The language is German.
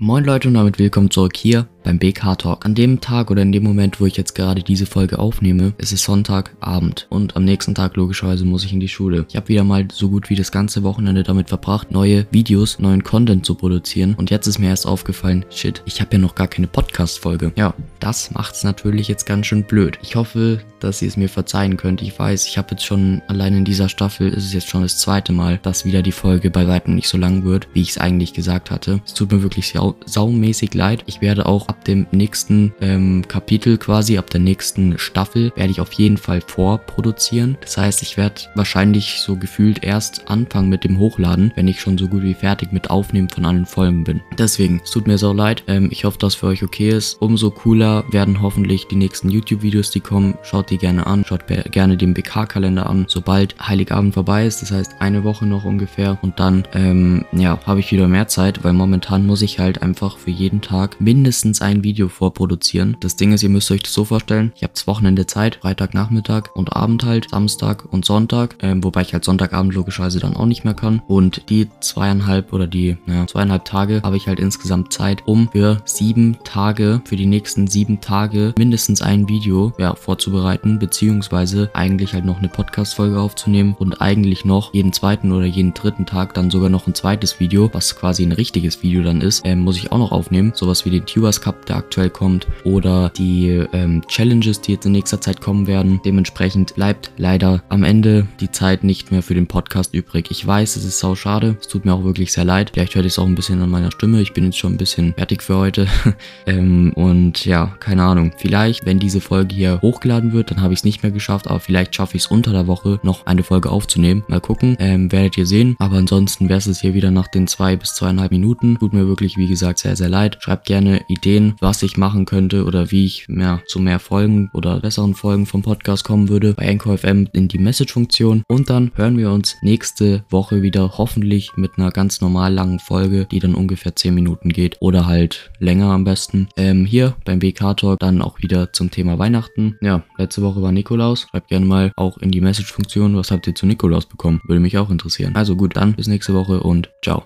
Moin Leute und damit willkommen zurück hier beim BK Talk. An dem Tag oder in dem Moment, wo ich jetzt gerade diese Folge aufnehme, ist es Sonntagabend und am nächsten Tag logischerweise muss ich in die Schule. Ich habe wieder mal so gut wie das ganze Wochenende damit verbracht, neue Videos, neuen Content zu produzieren und jetzt ist mir erst aufgefallen, shit, ich habe ja noch gar keine Podcast-Folge. Ja, das macht's natürlich jetzt ganz schön blöd. Ich hoffe, dass ihr es mir verzeihen könnt. Ich weiß, ich habe jetzt schon allein in dieser Staffel ist es jetzt schon das zweite Mal, dass wieder die Folge bei weitem nicht so lang wird, wie ich es eigentlich gesagt hatte. Es tut mir wirklich sau saumäßig leid. Ich werde auch ab ab dem nächsten ähm, Kapitel quasi, ab der nächsten Staffel, werde ich auf jeden Fall vorproduzieren. Das heißt, ich werde wahrscheinlich so gefühlt erst anfangen mit dem Hochladen, wenn ich schon so gut wie fertig mit Aufnehmen von allen Folgen bin. Deswegen, es tut mir so leid. Ähm, ich hoffe, dass für euch okay ist. Umso cooler werden hoffentlich die nächsten YouTube-Videos, die kommen. Schaut die gerne an. Schaut gerne den BK-Kalender an, sobald Heiligabend vorbei ist. Das heißt, eine Woche noch ungefähr. Und dann, ähm, ja, habe ich wieder mehr Zeit, weil momentan muss ich halt einfach für jeden Tag mindestens ein Video vorproduzieren. Das Ding ist, ihr müsst euch das so vorstellen, ich habe das Wochenende Zeit, Freitagnachmittag und Abend halt, Samstag und Sonntag, ähm, wobei ich halt Sonntagabend logischerweise dann auch nicht mehr kann. Und die zweieinhalb oder die ja, zweieinhalb Tage habe ich halt insgesamt Zeit, um für sieben Tage, für die nächsten sieben Tage mindestens ein Video ja, vorzubereiten, beziehungsweise eigentlich halt noch eine Podcast-Folge aufzunehmen und eigentlich noch jeden zweiten oder jeden dritten Tag dann sogar noch ein zweites Video, was quasi ein richtiges Video dann ist, ähm, muss ich auch noch aufnehmen. Sowas wie den Tubers Cup der aktuell kommt, oder die ähm, Challenges, die jetzt in nächster Zeit kommen werden. Dementsprechend bleibt leider am Ende die Zeit nicht mehr für den Podcast übrig. Ich weiß, es ist sau schade. Es tut mir auch wirklich sehr leid. Vielleicht hört ihr es auch ein bisschen an meiner Stimme. Ich bin jetzt schon ein bisschen fertig für heute. ähm, und ja, keine Ahnung. Vielleicht, wenn diese Folge hier hochgeladen wird, dann habe ich es nicht mehr geschafft. Aber vielleicht schaffe ich es unter der Woche noch eine Folge aufzunehmen. Mal gucken. Ähm, werdet ihr sehen. Aber ansonsten wäre es hier wieder nach den zwei bis zweieinhalb Minuten. Tut mir wirklich, wie gesagt, sehr, sehr leid. Schreibt gerne Ideen, was ich machen könnte oder wie ich mehr zu mehr Folgen oder besseren Folgen vom Podcast kommen würde bei Anchor FM in die Message-Funktion. Und dann hören wir uns nächste Woche wieder hoffentlich mit einer ganz normal langen Folge, die dann ungefähr 10 Minuten geht oder halt länger am besten. Ähm, hier beim BK Talk dann auch wieder zum Thema Weihnachten. Ja, letzte Woche war Nikolaus. Schreibt gerne mal auch in die Message-Funktion, was habt ihr zu Nikolaus bekommen? Würde mich auch interessieren. Also gut, dann bis nächste Woche und ciao.